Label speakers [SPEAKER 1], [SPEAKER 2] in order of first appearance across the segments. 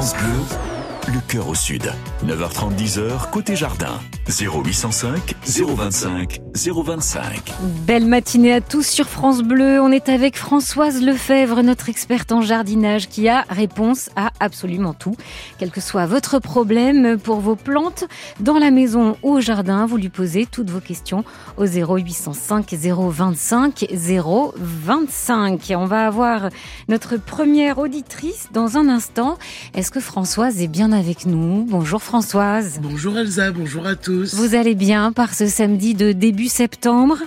[SPEAKER 1] France Bleu, le cœur au sud. 9h30, 10h, côté jardin. 0805 025 025.
[SPEAKER 2] Belle matinée à tous sur France Bleu. On est avec Françoise Lefebvre, notre experte en jardinage, qui a réponse à absolument tout. Quel que soit votre problème pour vos plantes, dans la maison ou au jardin, vous lui posez toutes vos questions au 0805 025 025. On va avoir notre première auditrice dans un instant. Est-ce que Françoise est bien avec nous? Bonjour Françoise.
[SPEAKER 3] Bonjour Elsa, bonjour à tous.
[SPEAKER 2] Vous allez bien par ce samedi de début septembre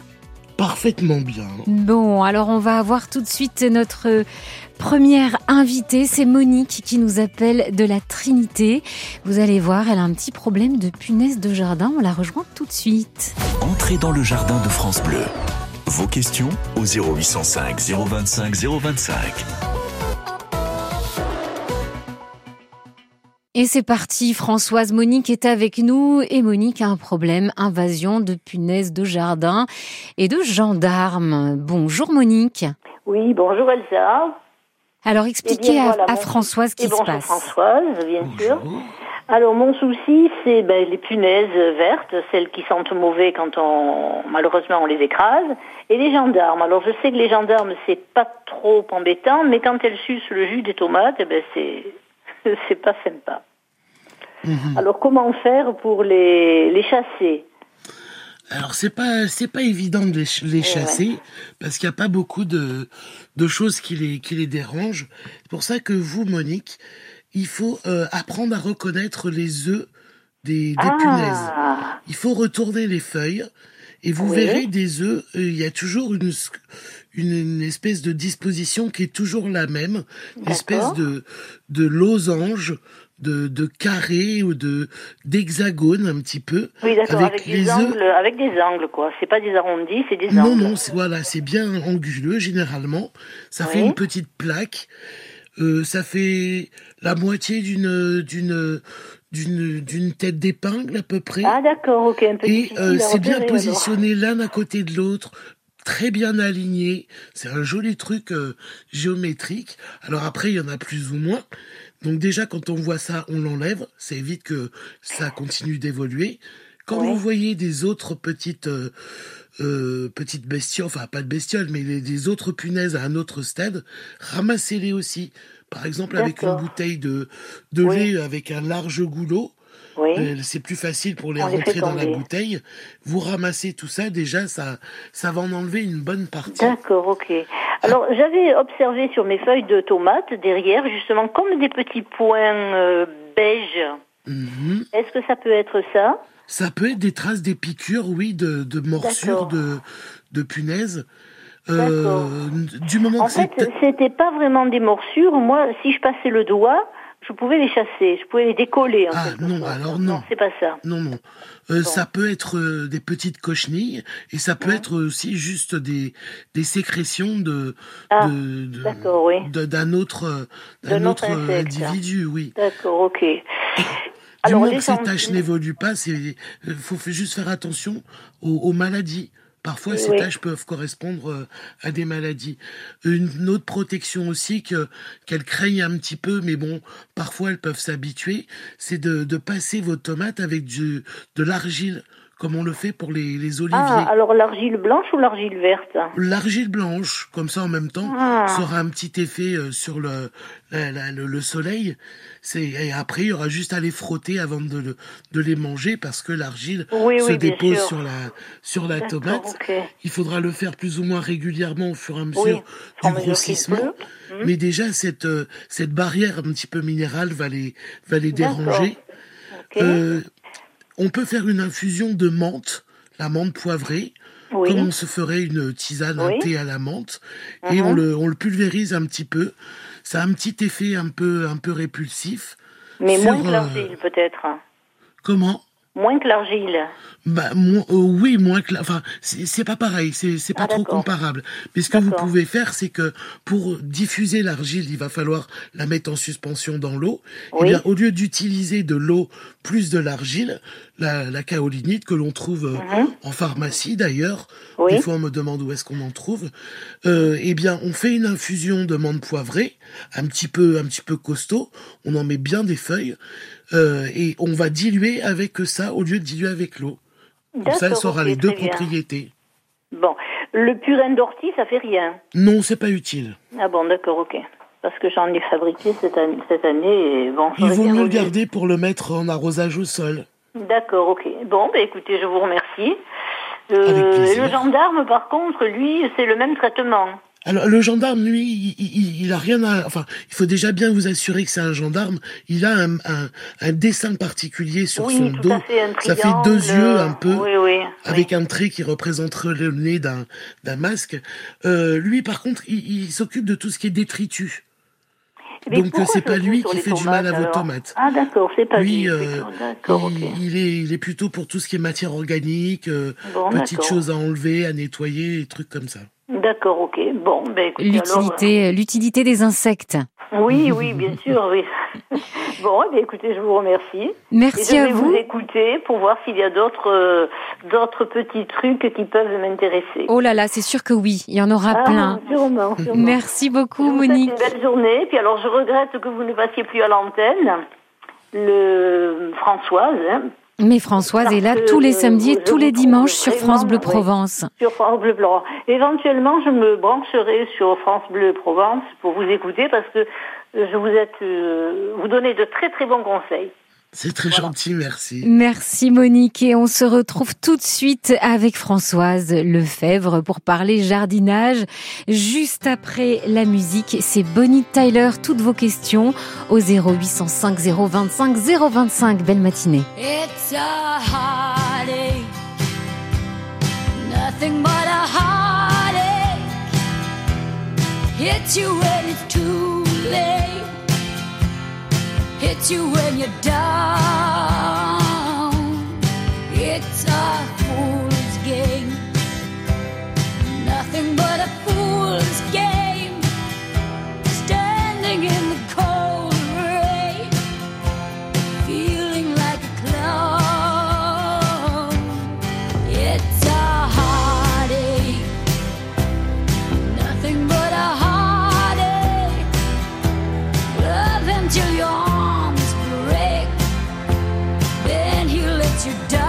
[SPEAKER 3] Parfaitement bien.
[SPEAKER 2] Bon, alors on va avoir tout de suite notre première invitée, c'est Monique qui nous appelle de la Trinité. Vous allez voir, elle a un petit problème de punaise de jardin, on la rejoint tout de suite.
[SPEAKER 1] Entrez dans le jardin de France Bleu. Vos questions au 0805 025 025.
[SPEAKER 2] Et c'est parti, Françoise Monique est avec nous et Monique a un problème, invasion de punaises de jardin et de gendarmes. Bonjour Monique.
[SPEAKER 4] Oui, bonjour Elsa.
[SPEAKER 2] Alors expliquez
[SPEAKER 4] Eh bien,
[SPEAKER 2] à-
[SPEAKER 4] voilà,
[SPEAKER 2] à,
[SPEAKER 4] mon-
[SPEAKER 2] Françoise ce
[SPEAKER 4] Et
[SPEAKER 2] qui se
[SPEAKER 4] bonjour
[SPEAKER 2] passe.
[SPEAKER 4] Françoise, bien sûr. Alors mon souci, c'est ben, les punaises vertes, celles qui sentent mauvais quand on malheureusement on les écrase, et les gendarmes. Alors je sais que les gendarmes c'est pas trop embêtant, mais quand elles sucent le jus des tomates, eh ben c'est c'est pas sympa. Alors comment faire pour les, les chasser?
[SPEAKER 3] Alors c'est pas c'est pas évident de les, les chasser parce qu'il n'y a pas beaucoup de de choses qui les qui les dérangent. C'est pour ça que vous Monique, il faut euh, apprendre à reconnaître les œufs des, des punaises.
[SPEAKER 4] Ah,
[SPEAKER 3] Il faut retourner les feuilles et vous
[SPEAKER 4] Oui.
[SPEAKER 3] verrez des œufs. euh, Il y a toujours une, une une espèce de disposition qui est toujours la même, une espèce de de losange, de de carré ou de d'hexagone un petit peu.
[SPEAKER 4] oui d'accord, avec,
[SPEAKER 3] avec
[SPEAKER 4] des
[SPEAKER 3] les
[SPEAKER 4] angles, avec des angles quoi. C'est pas des arrondis, c'est des
[SPEAKER 3] Non,
[SPEAKER 4] angles.
[SPEAKER 3] non, c'est- voilà, c'est bien anguleux généralement. Ça fait une petite plaque. Euh, ça fait la moitié d'une d'une d'une tête d'épingle à peu près.
[SPEAKER 4] Ah d'accord, ok, un peu
[SPEAKER 3] Et euh, c'est bien positionné l'un à côté de l'autre, très bien aligné. C'est un joli truc euh, géométrique. Alors après, il y en a plus ou moins. Donc déjà, quand on voit ça, on l'enlève. Ça évite que ça continue d'évoluer. Quand vous voyez des autres petites euh, euh, petites bestioles, enfin pas de bestioles, mais les, des autres punaises à un autre stade, ramassez-les aussi. Par exemple, avec une bouteille de, de
[SPEAKER 4] Oui.
[SPEAKER 3] lait avec un large goulot,
[SPEAKER 4] Oui.
[SPEAKER 3] euh, c'est plus facile pour les
[SPEAKER 4] On
[SPEAKER 3] rentrer dans la bouteille. Vous ramassez tout ça, déjà, ça, ça va en enlever une bonne partie.
[SPEAKER 4] D'accord, ok. Alors, j'avais observé sur mes feuilles de tomates, derrière, justement, comme des petits points euh, beige.
[SPEAKER 3] Mhm.
[SPEAKER 4] Est-ce que ça peut être ça?
[SPEAKER 3] Ça peut être des traces des piqûres, oui, de, de morsures de, de punaises.
[SPEAKER 4] D'accord.
[SPEAKER 3] du moment
[SPEAKER 4] En
[SPEAKER 3] que
[SPEAKER 4] fait, c'était pas vraiment des morsures. Moi, si je passais le doigt, je pouvais les chasser, je pouvais les décoller. En
[SPEAKER 3] Ah, non, alors non.
[SPEAKER 4] c'est pas ça.
[SPEAKER 3] Non, non. Euh, Ça peut être euh, des petites cochenilles et ça peut être aussi juste des, des sécrétions de,
[SPEAKER 4] Ah,
[SPEAKER 3] de-
[SPEAKER 4] oui.
[SPEAKER 3] d'un autre, euh, d'un
[SPEAKER 4] autre
[SPEAKER 3] autre euh,
[SPEAKER 4] insecte.
[SPEAKER 3] individu, oui.
[SPEAKER 4] D'accord, ok.
[SPEAKER 3] Du
[SPEAKER 4] Alors,
[SPEAKER 3] moment
[SPEAKER 4] les
[SPEAKER 3] que ces taches n'évoluent pas, il faut juste faire attention aux, aux maladies. Parfois, ces
[SPEAKER 4] Oui.
[SPEAKER 3] taches peuvent correspondre euh, à des maladies. Une autre protection aussi que qu'elles craignent un petit peu, mais bon, parfois elles peuvent s'habituer, c'est de, de passer vos tomates avec du, de l'argile, comme on le fait pour les, les oliviers.
[SPEAKER 4] Ah, alors l'argile blanche ou l'argile verte
[SPEAKER 3] L'argile blanche, comme ça en même temps,
[SPEAKER 4] Ah.
[SPEAKER 3] ça aura un petit effet euh, sur le, la- la- le, le soleil. C'est et après il y aura juste à les frotter avant de, de les manger parce que l'argile
[SPEAKER 4] Oui,
[SPEAKER 3] se
[SPEAKER 4] oui,
[SPEAKER 3] dépose sur la sur la tomate. Il faudra le faire plus ou moins régulièrement au fur et à mesure
[SPEAKER 4] Oui,
[SPEAKER 3] du grossissement.
[SPEAKER 4] Mhm.
[SPEAKER 3] Mais déjà cette euh, cette barrière un petit peu minérale va les va les déranger. Euh, on peut faire une infusion de menthe, la menthe poivrée
[SPEAKER 4] oui.
[SPEAKER 3] comme on se ferait une tisane, un thé à la menthe, et
[SPEAKER 4] Mhm.
[SPEAKER 3] on, le, on le pulvérise un petit peu. Ça a un petit effet un peu, un peu répulsif.
[SPEAKER 4] Mais
[SPEAKER 3] sur,
[SPEAKER 4] moins que
[SPEAKER 3] euh,
[SPEAKER 4] l'argile, peut-être.
[SPEAKER 3] Comment?
[SPEAKER 4] Moins que l'argile.
[SPEAKER 3] bah, euh, oui, moins que enfin, c'est pas pareil, c'est pas
[SPEAKER 4] Ah,
[SPEAKER 3] trop comparable. Mais ce que vous pouvez faire, c'est que pour diffuser l'argile, il va falloir la mettre en suspension dans l'eau. Et
[SPEAKER 4] Oui.
[SPEAKER 3] bien, au lieu d'utiliser de l'eau plus de l'argile, la, la kaolinite que l'on trouve euh,
[SPEAKER 4] Mhm.
[SPEAKER 3] en pharmacie d'ailleurs.
[SPEAKER 4] Oui.
[SPEAKER 3] Des fois, on me demande où est-ce qu'on en trouve. Euh, eh bien, on fait une infusion de menthe poivrée, un petit peu, un petit peu costaud. On en met bien des feuilles euh, et on va diluer avec ça au lieu de diluer avec l'eau. Comme ça, elle aura les deux
[SPEAKER 4] bien.
[SPEAKER 3] propriétés.
[SPEAKER 4] Bon, le purin d'ortie, ça fait rien.
[SPEAKER 3] Non, c'est pas utile.
[SPEAKER 4] Ah bon, d'accord, ok. Parce que j'en ai fabriqué cette année, cette année et bon,
[SPEAKER 3] Il vaut mieux le garder pour le mettre en arrosage au sol.
[SPEAKER 4] D'accord, ok. Bon, bah écoutez, je vous remercie. Euh, le gendarme, par contre, lui, c'est le même traitement.
[SPEAKER 3] Alors le gendarme, lui, il, il, il a rien à. Enfin, il faut déjà bien vous assurer que c'est un gendarme. Il a un, un, un dessin particulier sur
[SPEAKER 4] oui,
[SPEAKER 3] son
[SPEAKER 4] tout
[SPEAKER 3] dos.
[SPEAKER 4] à fait, un
[SPEAKER 3] Ça fait deux yeux un peu.
[SPEAKER 4] Oui, oui.
[SPEAKER 3] Avec un trait qui représente le nez d'un d'un masque. Euh, lui, par contre, il, il s'occupe de tout ce qui est détritus.
[SPEAKER 4] Mais
[SPEAKER 3] Donc, c'est pas lui qui fait du mal à vos
[SPEAKER 4] alors
[SPEAKER 3] tomates.
[SPEAKER 4] Ah d'accord, c'est pas
[SPEAKER 3] Lui,
[SPEAKER 4] lui.
[SPEAKER 3] euh,
[SPEAKER 4] d'accord,
[SPEAKER 3] il, est, il est plutôt pour tout ce qui est matière organique, euh,
[SPEAKER 4] Bon,
[SPEAKER 3] petites choses à enlever, à nettoyer, des trucs comme ça.
[SPEAKER 4] D'accord, ok. Bon, ben.
[SPEAKER 2] L'utilité, l'utilité des insectes.
[SPEAKER 4] Euh, Oui, oui, bien sûr, oui. bon, eh bien, écoutez, je vous remercie. Et
[SPEAKER 2] Merci
[SPEAKER 4] je
[SPEAKER 2] à
[SPEAKER 4] vais
[SPEAKER 2] vous.
[SPEAKER 4] vous écouter pour voir s'il y a d'autres euh, d'autres petits trucs qui peuvent m'intéresser.
[SPEAKER 2] Oh là là, c'est sûr que oui, il y en aura
[SPEAKER 4] Ah,
[SPEAKER 2] plein.
[SPEAKER 4] sûrement, sûrement.
[SPEAKER 2] Merci
[SPEAKER 4] Je
[SPEAKER 2] beaucoup,
[SPEAKER 4] vous
[SPEAKER 2] Monique.
[SPEAKER 4] une belle journée. Puis alors, je regrette que vous ne passiez plus à l'antenne. Le Françoise, hein,
[SPEAKER 2] Mais Françoise est là tous les
[SPEAKER 4] euh,
[SPEAKER 2] samedis et
[SPEAKER 4] je
[SPEAKER 2] tous les dimanches sur France Bleu
[SPEAKER 4] oui.
[SPEAKER 2] Provence.
[SPEAKER 4] sur France Bleu Provence. Éventuellement, je me brancherai sur France Bleu Provence pour vous écouter parce que je vous êtes, euh, vous donnez de très très bons conseils.
[SPEAKER 3] C'est très gentil, merci.
[SPEAKER 2] Merci Monique et on se retrouve tout de suite avec Françoise Lefebvre pour parler jardinage. Juste après la musique, c'est Bonnie Tyler. Toutes vos questions au 0805 025 025. Belle matinée.
[SPEAKER 5] It's a heartache, nothing but a heartache. Hits you when it's too late, hits you when you're down. You down.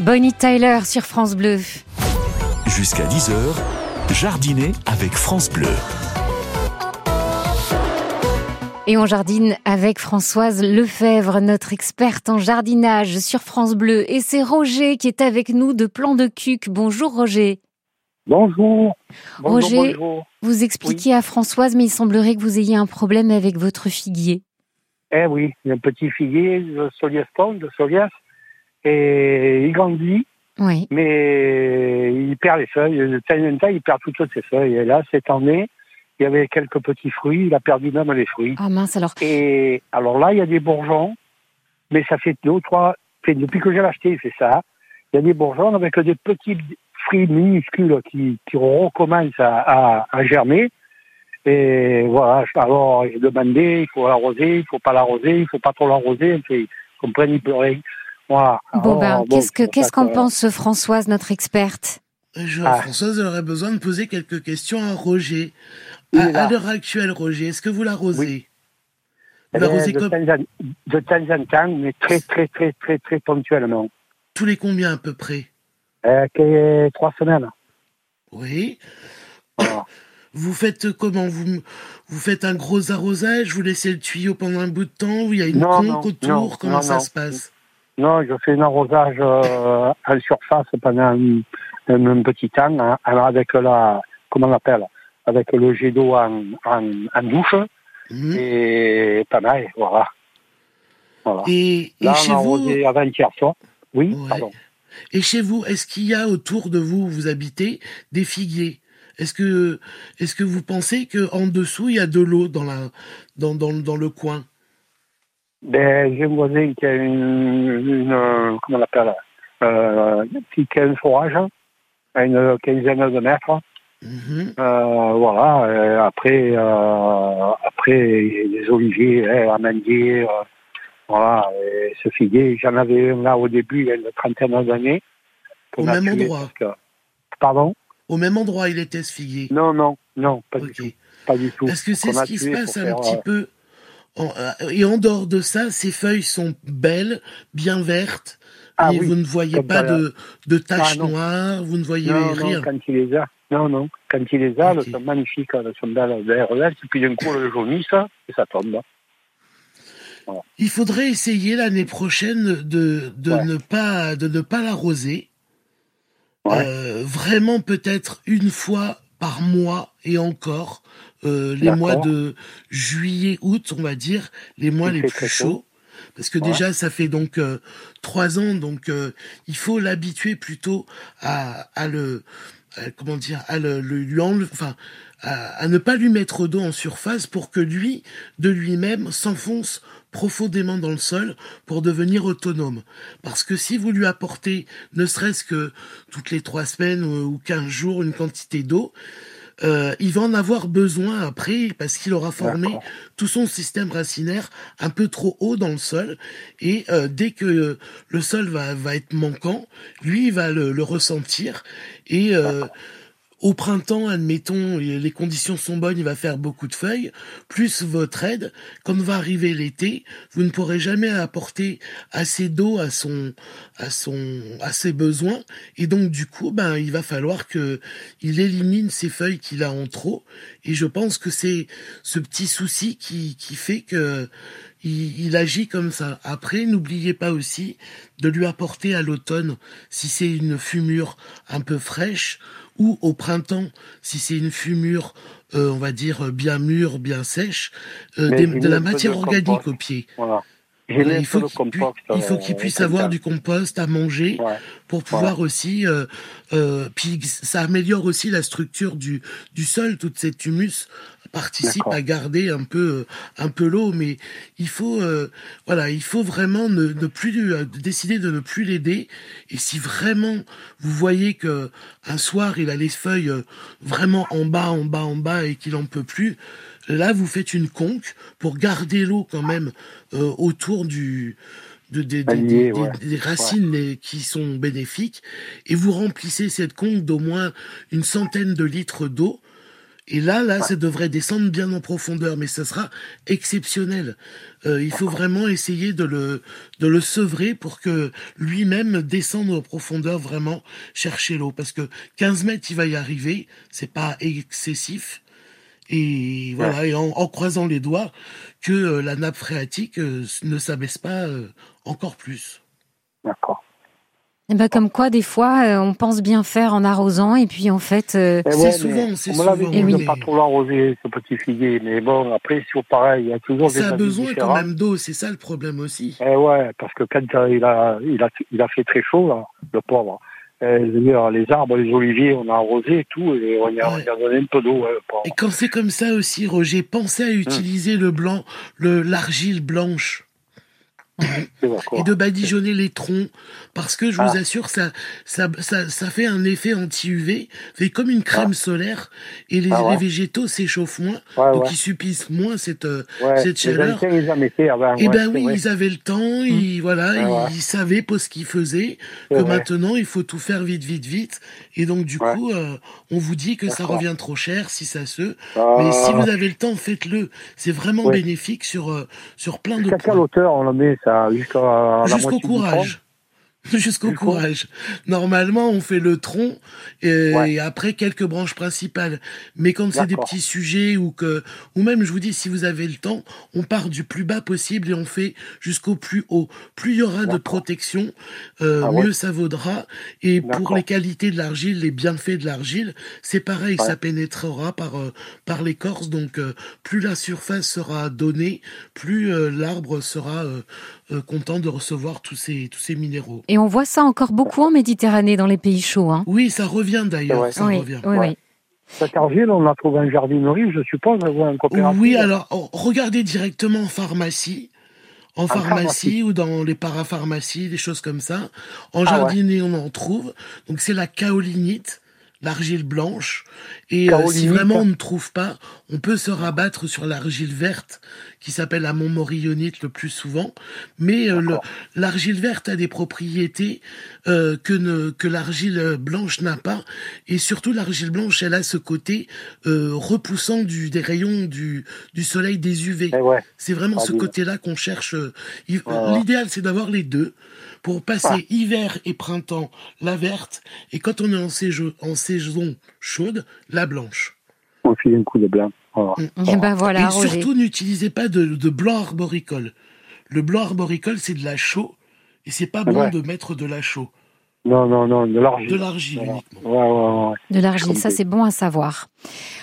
[SPEAKER 2] Bonnie Tyler sur France Bleu.
[SPEAKER 1] Jusqu'à 10h, jardiner avec France Bleu.
[SPEAKER 2] Et on jardine avec Françoise Lefebvre, notre experte en jardinage sur France Bleu. Et c'est Roger qui est avec nous de Plan de Cuc. Bonjour Roger.
[SPEAKER 6] Bonjour. Bonjour,
[SPEAKER 2] Roger,
[SPEAKER 6] bonjour.
[SPEAKER 2] Vous expliquez à Françoise, mais il semblerait que vous ayez un problème avec votre figuier.
[SPEAKER 6] Eh oui, un petit figuier de Soliaston, de Solias, et il grandit,
[SPEAKER 2] Oui.
[SPEAKER 6] mais il perd les feuilles. De temps en temps, il perd toutes ses feuilles. Et là, cette année, il y avait quelques petits fruits, il a perdu même les fruits.
[SPEAKER 2] Ah mince alors.
[SPEAKER 6] Et alors là, il y a des bourgeons, mais ça fait deux ou trois, depuis que j'ai acheté, il fait ça. Il y a des bourgeons avec des petits fruits minuscules qui, qui recommencent à, à, à germer. Et voilà, alors j'ai demandé, il faut l'arroser, il faut pas l'arroser, il faut pas trop l'arroser, enfin, ils comprennent, ils pleurent. Voilà.
[SPEAKER 2] Bon ben,
[SPEAKER 6] bon,
[SPEAKER 2] qu'est-ce qu'en
[SPEAKER 6] que-
[SPEAKER 2] pense Françoise, notre experte?
[SPEAKER 3] Je,
[SPEAKER 6] Ah.
[SPEAKER 3] Françoise, elle aurait besoin de poser quelques questions à Roger. À, l'heure actuelle, Roger, est-ce que vous l'arrosez? Vous l'arrosez
[SPEAKER 6] de,
[SPEAKER 3] comme
[SPEAKER 6] temps en, de temps en temps, mais très, très, très, très, très ponctuellement.
[SPEAKER 3] tous les combien à peu près?
[SPEAKER 6] Euh, que- trois semaines.
[SPEAKER 3] Oui.
[SPEAKER 6] Voilà.
[SPEAKER 3] Vous faites comment? Vous, vous faites un gros arrosage? Vous laissez le tuyau pendant un bout de temps? Ou il y a une
[SPEAKER 6] Non,
[SPEAKER 3] conque
[SPEAKER 6] non,
[SPEAKER 3] autour?
[SPEAKER 6] non,
[SPEAKER 3] Comment
[SPEAKER 6] non,
[SPEAKER 3] ça
[SPEAKER 6] non.
[SPEAKER 3] se passe?
[SPEAKER 6] Non, je fais un arrosage euh, en surface pendant un, un- un petit temps, hein, avec la, comment on l'appelle, avec le jet d'eau en, en, en douche,
[SPEAKER 3] Mhm.
[SPEAKER 6] et pas mal, voilà. Voilà.
[SPEAKER 3] Et, et
[SPEAKER 6] Là,
[SPEAKER 3] chez
[SPEAKER 6] on
[SPEAKER 3] vous,
[SPEAKER 6] avant-hier soir. Oui,
[SPEAKER 3] Ouais.
[SPEAKER 6] pardon.
[SPEAKER 3] et chez vous, est-ce qu'il y a autour de vous, où vous habitez, des figuiers? Est-ce que, est-ce que vous pensez que en dessous il y a de l'eau dans la, dans, dans, dans le coin?
[SPEAKER 6] Ben, j'ai un voisin qui a une, une euh, comment on l'appelle, euh, qui qui a un forage à une quinzaine de mètres.
[SPEAKER 3] Mhm.
[SPEAKER 6] Euh, voilà. euh, après, euh, après des oliviers, hein, amandiers, euh, voilà. Et ce figuier, j'en avais un là au début, il y a une trentaine d'années.
[SPEAKER 3] Au même endroit
[SPEAKER 6] parce que- Pardon?
[SPEAKER 3] Au même endroit, il était ce figuier?
[SPEAKER 6] Non, non, non, pas du tout, pas du tout.
[SPEAKER 3] Est-ce que c'est ce qui se passe un petit peu Et en dehors de ça, ces feuilles sont belles, bien vertes.
[SPEAKER 6] Ah
[SPEAKER 3] et
[SPEAKER 6] oui,
[SPEAKER 3] vous ne voyez pas de, de taches
[SPEAKER 6] Ah,
[SPEAKER 3] noires, vous ne voyez
[SPEAKER 6] Non,
[SPEAKER 3] rien.
[SPEAKER 6] non, quand il les a. Non, non. Quand il les a,
[SPEAKER 3] Ok.
[SPEAKER 6] elles sont magnifiques, elles sont belles, et puis d'un coup, elles jaunissent, et ça tombe.
[SPEAKER 3] Il faudrait essayer l'année prochaine de, de
[SPEAKER 6] Ouais.
[SPEAKER 3] ne pas de ne pas l'arroser.
[SPEAKER 6] Ouais.
[SPEAKER 3] Euh, vraiment peut-être une fois par mois et encore euh, les mois de juillet août on va dire les mois
[SPEAKER 6] Il
[SPEAKER 3] les plus chauds parce que
[SPEAKER 6] Ouais.
[SPEAKER 3] déjà ça fait donc euh, trois ans donc euh, il faut l'habituer plutôt à, à le à- comment dire à le, le- lui enfin à, à ne pas lui mettre d'eau en surface pour que lui de lui-même s'enfonce profondément dans le sol pour devenir autonome. Parce que si vous lui apportez, ne serait-ce que toutes les trois semaines ou quinze jours, une quantité d'eau, euh, il va en avoir besoin après parce qu'il aura formé tout son système racinaire un peu trop haut dans le sol. Et euh, dès que le sol va, va être manquant, lui il va le, le ressentir. Et euh, au printemps, admettons, les conditions sont bonnes, il va faire beaucoup de feuilles, plus votre aide. Quand va arriver l'été, vous ne pourrez jamais apporter assez d'eau à son, à son, à ses besoins, et donc du coup, ben, il va falloir que il élimine ces feuilles qu'il a en trop. Et je pense que c'est ce petit souci qui, qui fait que il agit comme ça. Après, n'oubliez pas aussi de lui apporter à l'automne, si c'est une fumure un peu fraîche, ou au printemps, si c'est une fumure, euh, on va dire, bien mûre, bien sèche, euh, des- de la
[SPEAKER 6] de
[SPEAKER 3] matière organique
[SPEAKER 6] compost.
[SPEAKER 3] au pied.
[SPEAKER 6] Voilà.
[SPEAKER 3] Il faut qu'il
[SPEAKER 6] euh,
[SPEAKER 3] puisse avoir
[SPEAKER 6] ça.
[SPEAKER 3] du compost à manger
[SPEAKER 6] Ouais.
[SPEAKER 3] pour pouvoir aussi euh, euh, puis ça améliore aussi la structure du du sol toute cette humus participe à garder un peu euh, un peu l'eau mais il faut euh, voilà il faut vraiment ne, ne plus euh, décider de ne plus l'aider. Et si vraiment vous voyez que un soir il a les feuilles euh, vraiment en bas en bas en bas et qu'il en peut plus là vous faites une conque pour garder l'eau quand même euh, autour du de, des- des-
[SPEAKER 6] ouais.
[SPEAKER 3] racines qui sont bénéfiques. Et vous remplissez cette conque d'au moins une centaine de litres d'eau Et là, là, ça devrait descendre bien en profondeur, mais ça sera exceptionnel. Euh, il faut vraiment essayer de le, de le sevrer pour que lui-même descende en profondeur vraiment chercher l'eau. Parce que 15 mètres, il va y arriver, c'est pas excessif. Et voilà, et en, en croisant les doigts, que euh, la nappe phréatique euh, ne s'abaisse pas encore plus.
[SPEAKER 6] D'accord.
[SPEAKER 2] Eh ben, comme quoi, des fois, euh, on pense bien faire en arrosant et puis en fait, euh,
[SPEAKER 6] Eh
[SPEAKER 3] C'est
[SPEAKER 6] ouais,
[SPEAKER 3] souvent, c'est
[SPEAKER 6] on me l'avait
[SPEAKER 3] souvent,
[SPEAKER 6] dit
[SPEAKER 2] oui.
[SPEAKER 6] de pas trop l'arroser, ce petit figuier. Mais bon, après, c'est pareil, il y a toujours des
[SPEAKER 3] Ça a besoin quand même d'eau, c'est ça le problème aussi.
[SPEAKER 6] Eh ouais, parce que quand euh, il a, il a, il a fait très chaud, là, le pauvre. Eh, les arbres, les oliviers, on a arrosé et tout, et on y a, on y a donné un peu d'eau, ouais.
[SPEAKER 3] Et quand c'est comme ça aussi, Roger, pensez à utiliser le blanc, le l'argile blanche. Et de badigeonner les troncs parce que je vous
[SPEAKER 6] Ah.
[SPEAKER 3] assure ça ça, ça ça fait un effet anti-UV fait comme une crème solaire et les,
[SPEAKER 6] Ah ouais.
[SPEAKER 3] les végétaux s'échauffent moins
[SPEAKER 6] Ouais,
[SPEAKER 3] donc
[SPEAKER 6] ouais.
[SPEAKER 3] ils subissent moins cette euh, cette
[SPEAKER 6] les
[SPEAKER 3] chaleur.
[SPEAKER 6] anciens, ils en mettaient avant.
[SPEAKER 3] et
[SPEAKER 6] ouais,
[SPEAKER 3] ben oui
[SPEAKER 6] vrai.
[SPEAKER 3] ils avaient le temps ils voilà
[SPEAKER 6] Ah
[SPEAKER 3] ils savaient pas ce qu'ils faisaient que
[SPEAKER 6] vrai.
[SPEAKER 3] maintenant il faut tout faire vite vite vite et donc du coup euh, on vous dit que ça revient trop cher si ça se
[SPEAKER 6] Ah,
[SPEAKER 3] mais si vous avez le temps faites-le c'est vraiment bénéfique sur euh, sur plein de points.
[SPEAKER 6] hauteur on le met, ça Jusqu'à
[SPEAKER 3] Jusqu'au courage. Jusqu'au courage. Normalement, on fait le tronc et,
[SPEAKER 6] Ouais.
[SPEAKER 3] et après quelques branches principales. Mais quand c'est des petits sujets ou que, ou même, je vous dis, si vous avez le temps, on part du plus bas possible et on fait jusqu'au plus haut. Plus il y aura de protection, euh,
[SPEAKER 6] Ah ouais.
[SPEAKER 3] mieux ça vaudra. Et pour les qualités de l'argile, les bienfaits de l'argile, c'est pareil,
[SPEAKER 6] Ouais.
[SPEAKER 3] ça pénétrera par euh, par l'écorce. Donc, euh, plus la surface sera donnée, plus l'arbre sera content de recevoir tous ces tous ces minéraux.
[SPEAKER 2] et on voit ça encore beaucoup en Méditerranée, dans les pays chauds. Hein.
[SPEAKER 3] Oui, ça revient d'ailleurs,
[SPEAKER 6] Ouais.
[SPEAKER 3] ça
[SPEAKER 2] oui,
[SPEAKER 3] revient.
[SPEAKER 2] oui,
[SPEAKER 6] Ouais.
[SPEAKER 2] oui.
[SPEAKER 6] Cette argile, on l'a trouvé en jardinerie, je suppose, ou en coopérative.
[SPEAKER 3] Oui, alors oh, regardez directement en pharmacie. En pharmacie,
[SPEAKER 6] pharmacie.
[SPEAKER 3] ou dans les parapharmacies, des choses comme ça. En
[SPEAKER 6] Ah ouais.
[SPEAKER 3] jardinerie, on en trouve. Donc c'est la kaolinite, l'argile blanche. Et euh, si vraiment on ne trouve pas, on peut se rabattre sur l'argile verte, qui s'appelle la montmorillonite le plus souvent. Mais euh, l'argile verte a des propriétés euh, que, ne, que l'argile blanche n'a pas. Et surtout, l'argile blanche, elle a ce côté euh, repoussant du, des rayons du, du soleil des UV.
[SPEAKER 6] Eh ouais.
[SPEAKER 3] C'est vraiment
[SPEAKER 6] Ah,
[SPEAKER 3] ce côté-là qu'on cherche. euh,
[SPEAKER 6] ouais.
[SPEAKER 3] L'idéal, c'est d'avoir les deux pour passer
[SPEAKER 6] Ah.
[SPEAKER 3] hiver et printemps la verte et quand on est en saison, en saison chaude, la blanche.
[SPEAKER 6] On file un coup de blanc. Voilà.
[SPEAKER 2] Eh ben voilà,
[SPEAKER 3] et
[SPEAKER 2] Roger.
[SPEAKER 3] surtout, n'utilisez pas de, de blanc arboricole. Le blanc arboricole, c'est de la chaux et c'est pas bon
[SPEAKER 6] Ouais.
[SPEAKER 3] de mettre de la chaux,
[SPEAKER 6] Non, non, non, de l'argile.
[SPEAKER 3] de l'argile
[SPEAKER 6] Voilà.
[SPEAKER 3] uniquement.
[SPEAKER 6] Ouais, ouais, ouais.
[SPEAKER 2] De l'argile, ça c'est bon à savoir.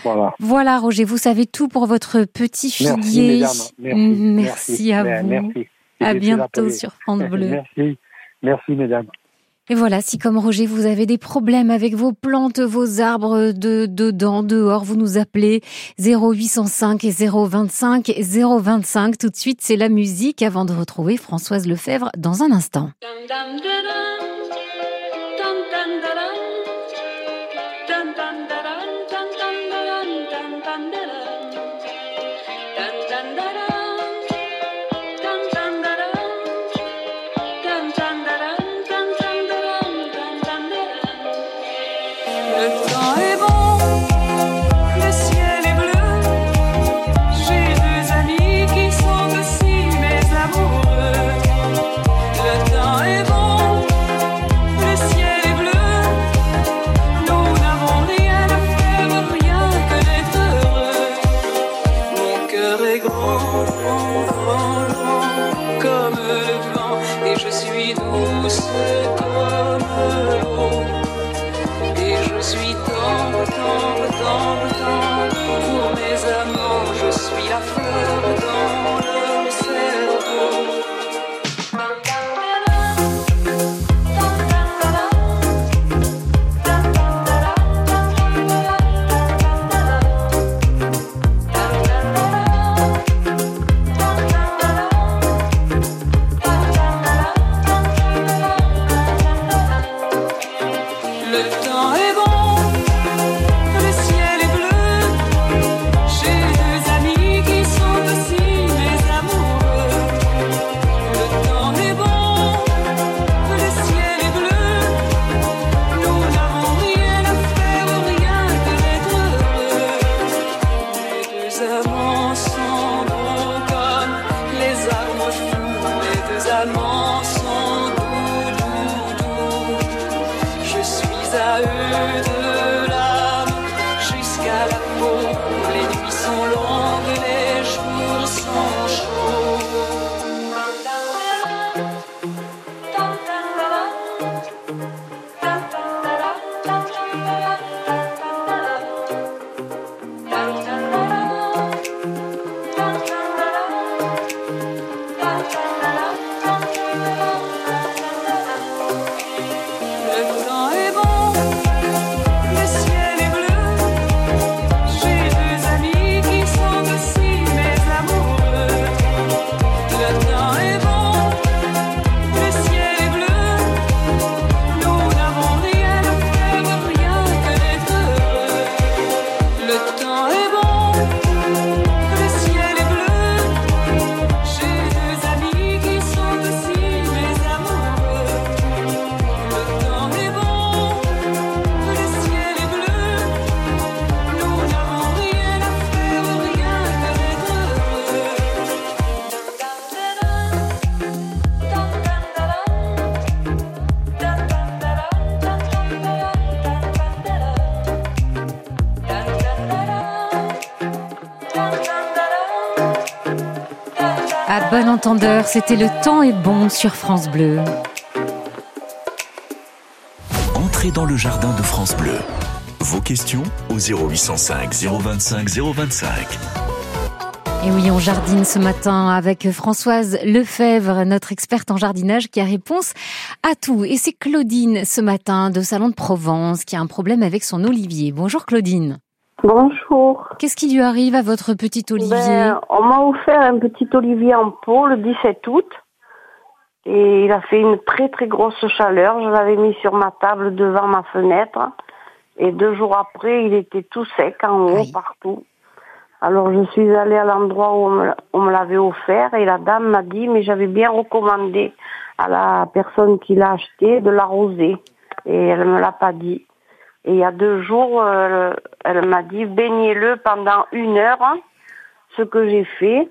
[SPEAKER 6] Voilà.
[SPEAKER 2] Voilà, Roger, vous savez tout pour votre petit
[SPEAKER 6] Merci,
[SPEAKER 2] figuier.
[SPEAKER 6] mesdames. Merci.
[SPEAKER 2] Mm, Merci à vous.
[SPEAKER 6] Merci.
[SPEAKER 2] À bientôt sur France Bleu.
[SPEAKER 6] Merci. Merci, mesdames.
[SPEAKER 2] Et voilà, si comme Roger, vous avez des problèmes avec vos plantes, vos arbres de dedans, dehors, vous nous appelez 0805 et 025 025. Tout de suite, c'est la musique avant de retrouver Françoise Lefebvre dans un instant. C'était Le temps est bon sur France Bleu.
[SPEAKER 1] Entrez dans le jardin de France Bleu. Vos questions au 0805 025 025.
[SPEAKER 2] Et oui, on jardine ce matin avec Françoise Lefebvre, notre experte en jardinage qui a réponse à tout. Et c'est Claudine ce matin de Salon de Provence qui a un problème avec son olivier. Bonjour Claudine.
[SPEAKER 7] Bonjour.
[SPEAKER 2] Qu'est-ce qui lui arrive à votre petit olivier
[SPEAKER 7] Ben, on m'a offert un petit olivier en pot le 17 août. Et il a fait une très très grosse chaleur. Je l'avais mis sur ma table devant ma fenêtre. Et deux jours après, il était tout sec en haut, partout. Alors je suis allée à l'endroit où on me, l'avait offert et la dame m'a dit, mais j'avais bien recommandé à la personne qui l'a acheté de l'arroser. Et elle me l'a pas dit. Et il y a deux jours, euh, elle m'a dit, baignez-le pendant une heure, hein, ce que j'ai fait.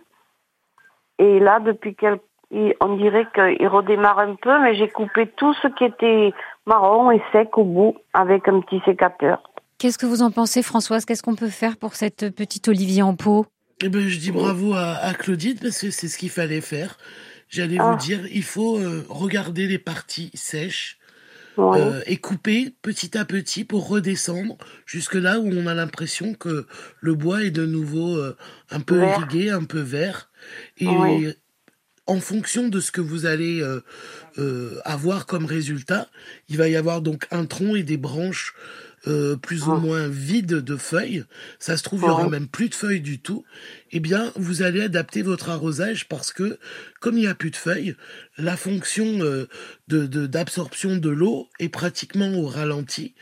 [SPEAKER 7] Et là, depuis quelques... il- On dirait qu'il redémarre un peu, mais j'ai coupé tout ce qui était marron et sec au bout avec un petit sécateur.
[SPEAKER 2] Qu'est-ce que vous en pensez Françoise? Qu'est-ce qu'on peut faire pour cette petite olivier en pot?
[SPEAKER 3] Eh ben, je dis bravo à, à Claudine parce que c'est ce qu'il fallait faire. J'allais
[SPEAKER 7] Ah.
[SPEAKER 3] vous dire, il faut euh, regarder les parties sèches
[SPEAKER 7] Oui.
[SPEAKER 3] euh, et couper petit à petit pour redescendre jusque là où on a l'impression que le bois est de nouveau euh, un peu
[SPEAKER 7] Vert.
[SPEAKER 3] irrigué, un peu vert. Et en fonction de ce que vous allez euh, euh, avoir comme résultat, il va y avoir donc un tronc et des branches euh, plus ou
[SPEAKER 7] Ah.
[SPEAKER 3] moins vides de feuilles. Ça se trouve, il y aura
[SPEAKER 7] Ouais.
[SPEAKER 3] même plus de feuilles du tout. Eh bien, vous allez adapter votre arrosage parce que, comme il n'y a plus de feuilles, la fonction euh, de de- d'absorption de, l'eau est pratiquement au ralenti.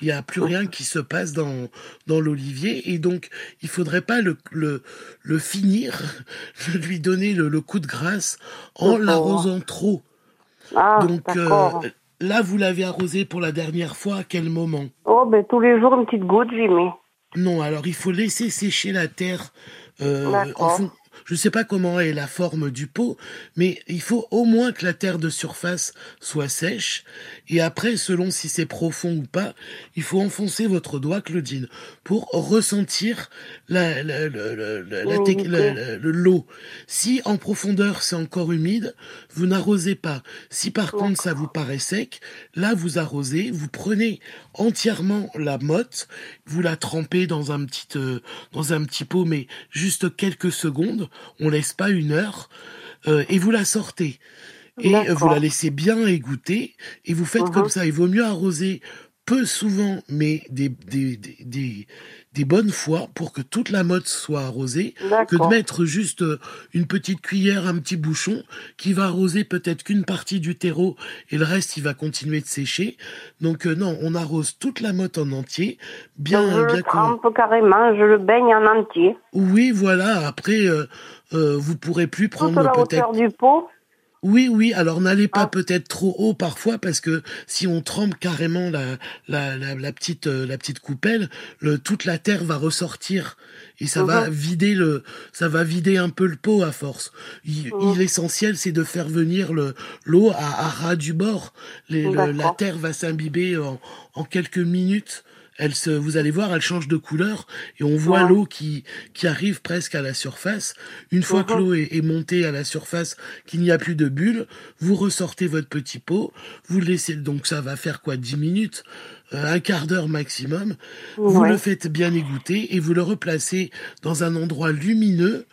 [SPEAKER 3] Il n'y a plus rien qui se passe dans, dans l'olivier et donc il faudrait pas le, le, le finir, lui donner le, le coup de grâce en l'arrosant trop.
[SPEAKER 7] Ah,
[SPEAKER 3] donc euh,
[SPEAKER 7] d'accord.
[SPEAKER 3] Là, vous l'avez arrosé pour la dernière fois à quel moment
[SPEAKER 7] Oh, ben tous les jours, une petite goutte, j'y mets.
[SPEAKER 3] Non, alors il faut laisser sécher la terre. Euh, en Je ne sais pas comment est la forme du pot, mais il faut au moins que la terre de surface soit sèche. Et après, selon si c'est profond ou pas, il faut enfoncer votre doigt, Claudine, pour ressentir la, la, la, le- l'eau. Si en profondeur c'est encore humide, vous n'arrosez pas. Si par contre ça vous paraît sec, là vous arrosez, vous prenez entièrement la motte, vous la trempez dans un petit euh, dans un petit pot, mais juste quelques secondes. On laisse pas une heure euh, et vous la sortez. Et euh, vous la laissez bien égoutter et vous faites
[SPEAKER 7] Mhm.
[SPEAKER 3] comme ça. Il vaut mieux arroser peu souvent, mais des, des, des, bonnes fois pour que toute la motte soit arrosée, que de mettre juste euh, une petite cuillère, un petit bouchon, qui va arroser peut-être qu'une partie du terreau et le reste, il va continuer de sécher. Donc euh, non, on arrose toute la motte en entier, bien,
[SPEAKER 7] je
[SPEAKER 3] bien
[SPEAKER 7] le trempe carrément, je le baigne en entier.
[SPEAKER 3] Oui, voilà. Après, euh, euh, vous pourrez plus prendre
[SPEAKER 7] la
[SPEAKER 3] peut-être.
[SPEAKER 7] hauteur du pot.
[SPEAKER 3] Oui, oui. Alors n'allez pas
[SPEAKER 7] Ah.
[SPEAKER 3] peut-être trop haut parfois parce que si on trempe carrément la la, la, la petite euh, la petite coupelle, le, toute la terre va ressortir et ça va
[SPEAKER 7] Mhm.
[SPEAKER 3] vider le ça va vider un peu le pot à force. Il-
[SPEAKER 7] Mhm.
[SPEAKER 3] il- L'essentiel c'est de faire venir le l'eau à, à ras du bord. Les- le- la terre va s'imbiber en, en quelques minutes. Elle se, vous allez voir, elle change de couleur et on voit
[SPEAKER 7] Ouais.
[SPEAKER 3] l'eau qui, qui arrive presque à la surface. Une fois que
[SPEAKER 7] Mhm.
[SPEAKER 3] l'eau est, est montée à la surface, qu'il n'y a plus de bulles, vous ressortez votre petit pot, vous le laissez, donc ça va faire quoi, 10 minutes, euh, un quart d'heure maximum. Vous le faites bien égoutter et vous le replacez dans un endroit lumineux,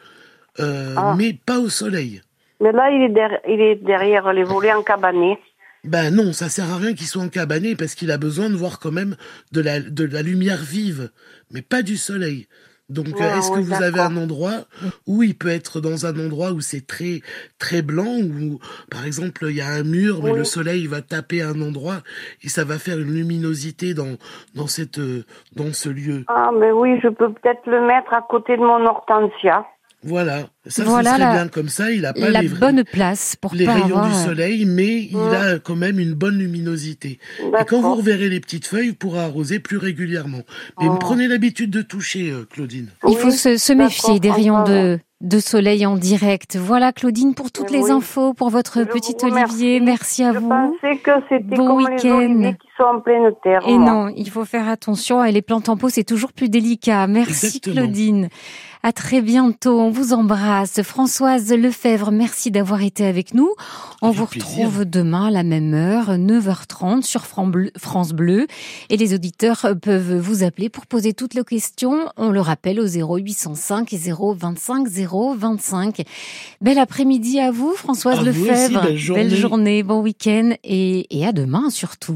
[SPEAKER 3] euh,
[SPEAKER 7] Ah.
[SPEAKER 3] mais pas au soleil.
[SPEAKER 7] Mais là, il est, der- il est derrière les volets encabanés.
[SPEAKER 3] Ben non, ça sert à rien qu'il soit encabané parce qu'il a besoin de voir quand même de la, de la lumière vive, mais pas du soleil. Donc,
[SPEAKER 7] Ouais,
[SPEAKER 3] euh, est-ce que vous avez un endroit où il peut être dans un endroit où c'est très très blanc, où par exemple il y a un mur, mais
[SPEAKER 7] Oui.
[SPEAKER 3] le soleil va taper un endroit et ça va faire une luminosité dans dans cette euh, dans ce lieu?
[SPEAKER 7] Ah, mais oui, je peux peut-être le mettre à côté de mon hortensia.
[SPEAKER 3] Voilà, ça
[SPEAKER 2] Voilà
[SPEAKER 3] ce serait
[SPEAKER 2] la-
[SPEAKER 3] bien comme ça. Il a pas
[SPEAKER 2] La
[SPEAKER 3] les,
[SPEAKER 2] bonne place pour
[SPEAKER 3] les
[SPEAKER 2] pas
[SPEAKER 3] rayons
[SPEAKER 2] avoir...
[SPEAKER 3] du soleil, mais il a quand même une bonne luminosité. Et quand vous reverrez les petites feuilles, vous pourrez arroser plus régulièrement. Mais
[SPEAKER 7] Oh.
[SPEAKER 3] prenez l'habitude de toucher, euh, Claudine.
[SPEAKER 2] Il faut
[SPEAKER 7] Oui,
[SPEAKER 2] se, méfier des rayons de, de soleil en direct. Voilà Claudine pour toutes les infos pour votre
[SPEAKER 7] Je
[SPEAKER 2] petit olivier. Merci à
[SPEAKER 7] Je
[SPEAKER 2] vous.
[SPEAKER 7] pensais que c'était
[SPEAKER 2] Bon week-end.
[SPEAKER 7] Sont en pleine terre.
[SPEAKER 2] Et
[SPEAKER 7] moi.
[SPEAKER 2] non, il faut faire attention. Et les plantes en pot, c'est toujours plus délicat. Merci
[SPEAKER 3] Exactement.
[SPEAKER 2] Claudine. À très bientôt. On vous embrasse. Françoise Lefebvre, merci d'avoir été avec nous. On vous
[SPEAKER 3] plaisir.
[SPEAKER 2] retrouve demain à la même heure, 9h30 sur France Bleu. Et les auditeurs peuvent vous appeler pour poser toutes leurs questions. On le rappelle au 0805 025 025. Bel après-midi à vous, Françoise
[SPEAKER 3] À vous aussi,
[SPEAKER 2] Lefebvre.
[SPEAKER 3] belle journée.
[SPEAKER 2] Belle journée, bon week-end et, et à demain surtout.